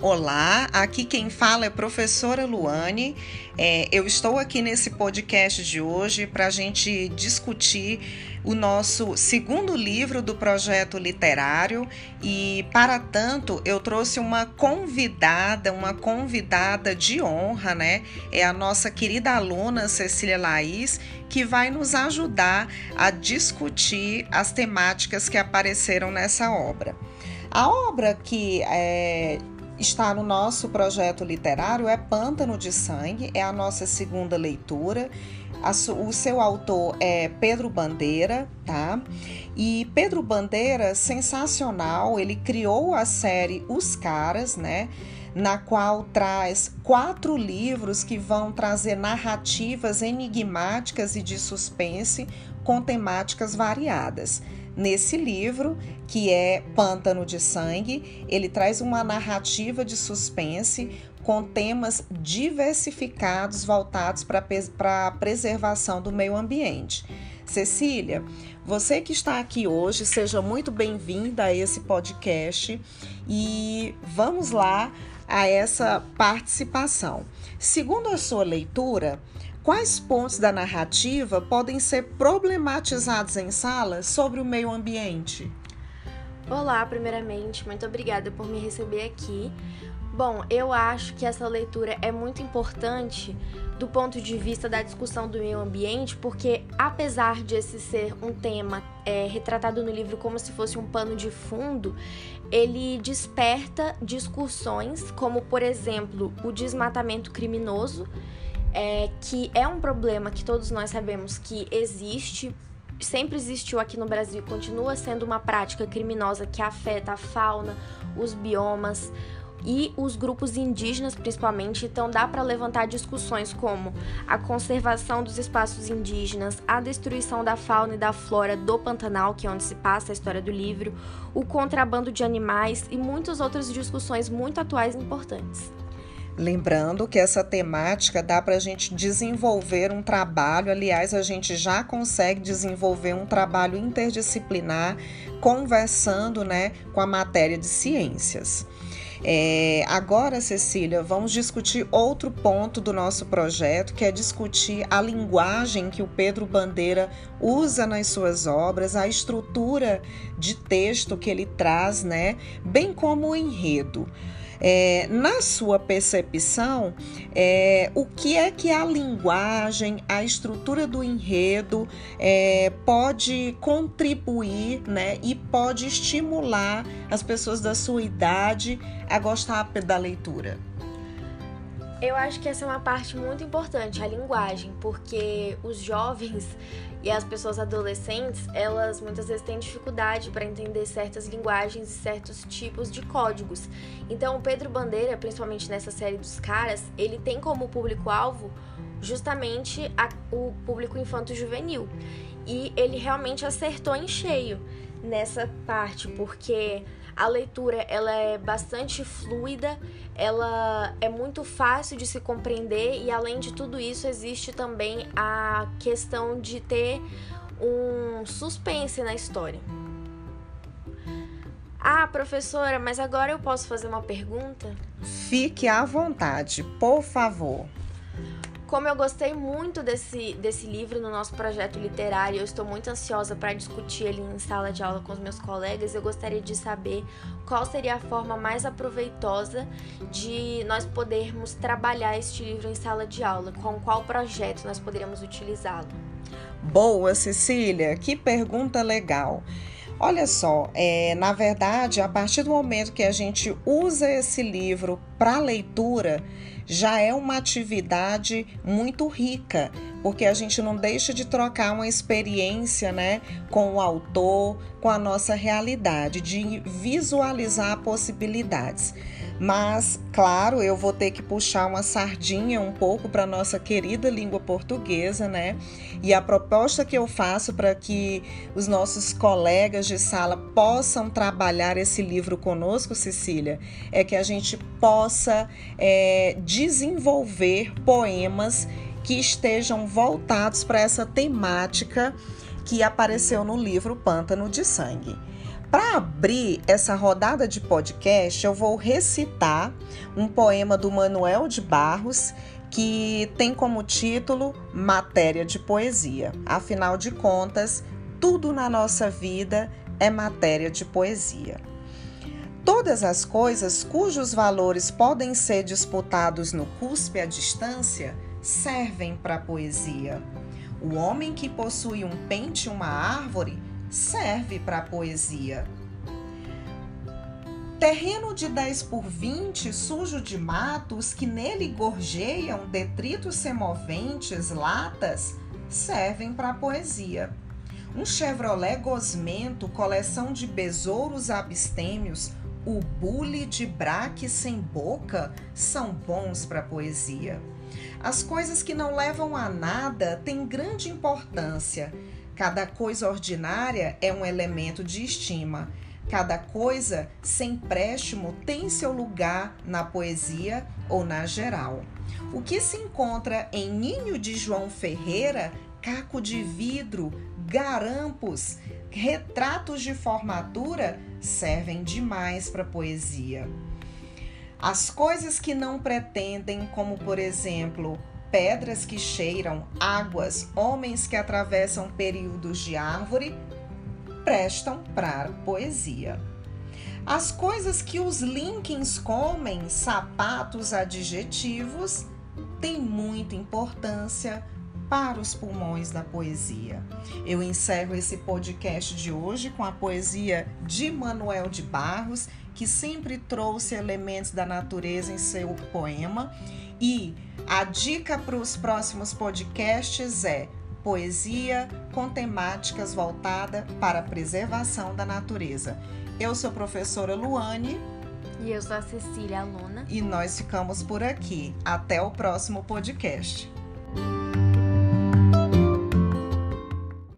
Olá, aqui quem fala é professora Luane. É, eu estou aqui nesse podcast de hoje para a gente discutir o nosso segundo livro do projeto literário e, para tanto, eu trouxe uma convidada, uma convidada de honra, né? É a nossa querida aluna Cecília Laís, que vai nos ajudar a discutir as temáticas que apareceram nessa obra. A obra que é, está no nosso projeto literário é Pântano de Sangue, é a nossa segunda leitura. o seu autor é Pedro Bandeira, tá? E Pedro Bandeira, sensacional, ele criou a série Os Caras, né? Na qual traz quatro livros que vão trazer narrativas enigmáticas e de suspense com temáticas variadas. Nesse livro, que é Pântano de Sangue, ele traz uma narrativa de suspense com temas diversificados voltados para a preservação do meio ambiente. Cecília, você que está aqui hoje, seja muito bem-vinda a esse podcast e vamos lá a essa participação. Segundo a sua leitura, Quais pontos da narrativa podem ser problematizados em sala sobre o meio ambiente? Olá, primeiramente, muito obrigada por me receber aqui. Bom, eu acho que essa leitura é muito importante do ponto de vista da discussão do meio ambiente, porque apesar de esse ser um tema é, retratado no livro como se fosse um pano de fundo, ele desperta discussões como, por exemplo, o desmatamento criminoso é, que é um problema que todos nós sabemos que existe, sempre existiu aqui no Brasil, continua sendo uma prática criminosa que afeta a fauna, os biomas e os grupos indígenas principalmente, então dá para levantar discussões como a conservação dos espaços indígenas, a destruição da fauna e da flora do Pantanal, que é onde se passa a história do livro, o contrabando de animais e muitas outras discussões muito atuais e importantes. Lembrando que essa temática dá para a gente desenvolver um trabalho, aliás, a gente já consegue desenvolver um trabalho interdisciplinar conversando né, com a matéria de ciências. É, agora, Cecília, vamos discutir outro ponto do nosso projeto, que é discutir a linguagem que o Pedro Bandeira usa nas suas obras, a estrutura de texto que ele traz, né, bem como o enredo. É, na sua percepção, é, o que é que a linguagem, a estrutura do enredo é, pode contribuir né, e pode estimular as pessoas da sua idade a gostar da leitura? Eu acho que essa é uma parte muito importante, a linguagem, porque os jovens e as pessoas adolescentes, elas muitas vezes têm dificuldade para entender certas linguagens e certos tipos de códigos. Então, o Pedro Bandeira, principalmente nessa série dos caras, ele tem como público-alvo justamente a, o público infanto-juvenil. E ele realmente acertou em cheio nessa parte, porque a leitura ela é bastante fluida, ela é muito fácil de se compreender e além de tudo isso existe também a questão de ter um suspense na história. Ah, professora, mas agora eu posso fazer uma pergunta? Fique à vontade, por favor. Como eu gostei muito desse, desse livro no nosso projeto literário, eu estou muito ansiosa para discutir ele em sala de aula com os meus colegas. Eu gostaria de saber qual seria a forma mais aproveitosa de nós podermos trabalhar este livro em sala de aula, com qual projeto nós poderíamos utilizá-lo. Boa, Cecília, que pergunta legal. Olha só, é, na verdade, a partir do momento que a gente usa esse livro para leitura, já é uma atividade muito rica, porque a gente não deixa de trocar uma experiência né, com o autor, com a nossa realidade, de visualizar possibilidades. Mas, claro, eu vou ter que puxar uma sardinha um pouco para nossa querida língua portuguesa, né? E a proposta que eu faço para que os nossos colegas de sala possam trabalhar esse livro conosco, Cecília, é que a gente possa é, desenvolver poemas que estejam voltados para essa temática que apareceu no livro Pântano de Sangue. Para abrir essa rodada de podcast, eu vou recitar um poema do Manuel de Barros que tem como título Matéria de Poesia. Afinal de contas, tudo na nossa vida é matéria de poesia. Todas as coisas cujos valores podem ser disputados no cuspe à distância servem para a poesia. O homem que possui um pente e uma árvore serve para a poesia. Terreno de 10 por 20, sujo de matos, que nele gorjeiam detritos semoventes, latas, servem para a poesia. Um Chevrolet gosmento, coleção de besouros abstêmios, o bule de braque sem boca, são bons para poesia. As coisas que não levam a nada têm grande importância Cada coisa ordinária é um elemento de estima. Cada coisa sem préstimo tem seu lugar na poesia ou na geral. O que se encontra em Ninho de João Ferreira, caco de vidro, garampos, retratos de formatura servem demais para poesia. As coisas que não pretendem, como por exemplo pedras que cheiram, águas, homens que atravessam períodos de árvore, prestam para poesia. As coisas que os Linkins comem, sapatos adjetivos, têm muita importância para os pulmões da poesia. Eu encerro esse podcast de hoje com a poesia de Manuel de Barros, que sempre trouxe elementos da natureza em seu poema e a dica para os próximos podcasts é poesia com temáticas voltada para a preservação da natureza. Eu sou a professora Luane. E eu sou a Cecília, aluna. E nós ficamos por aqui. Até o próximo podcast.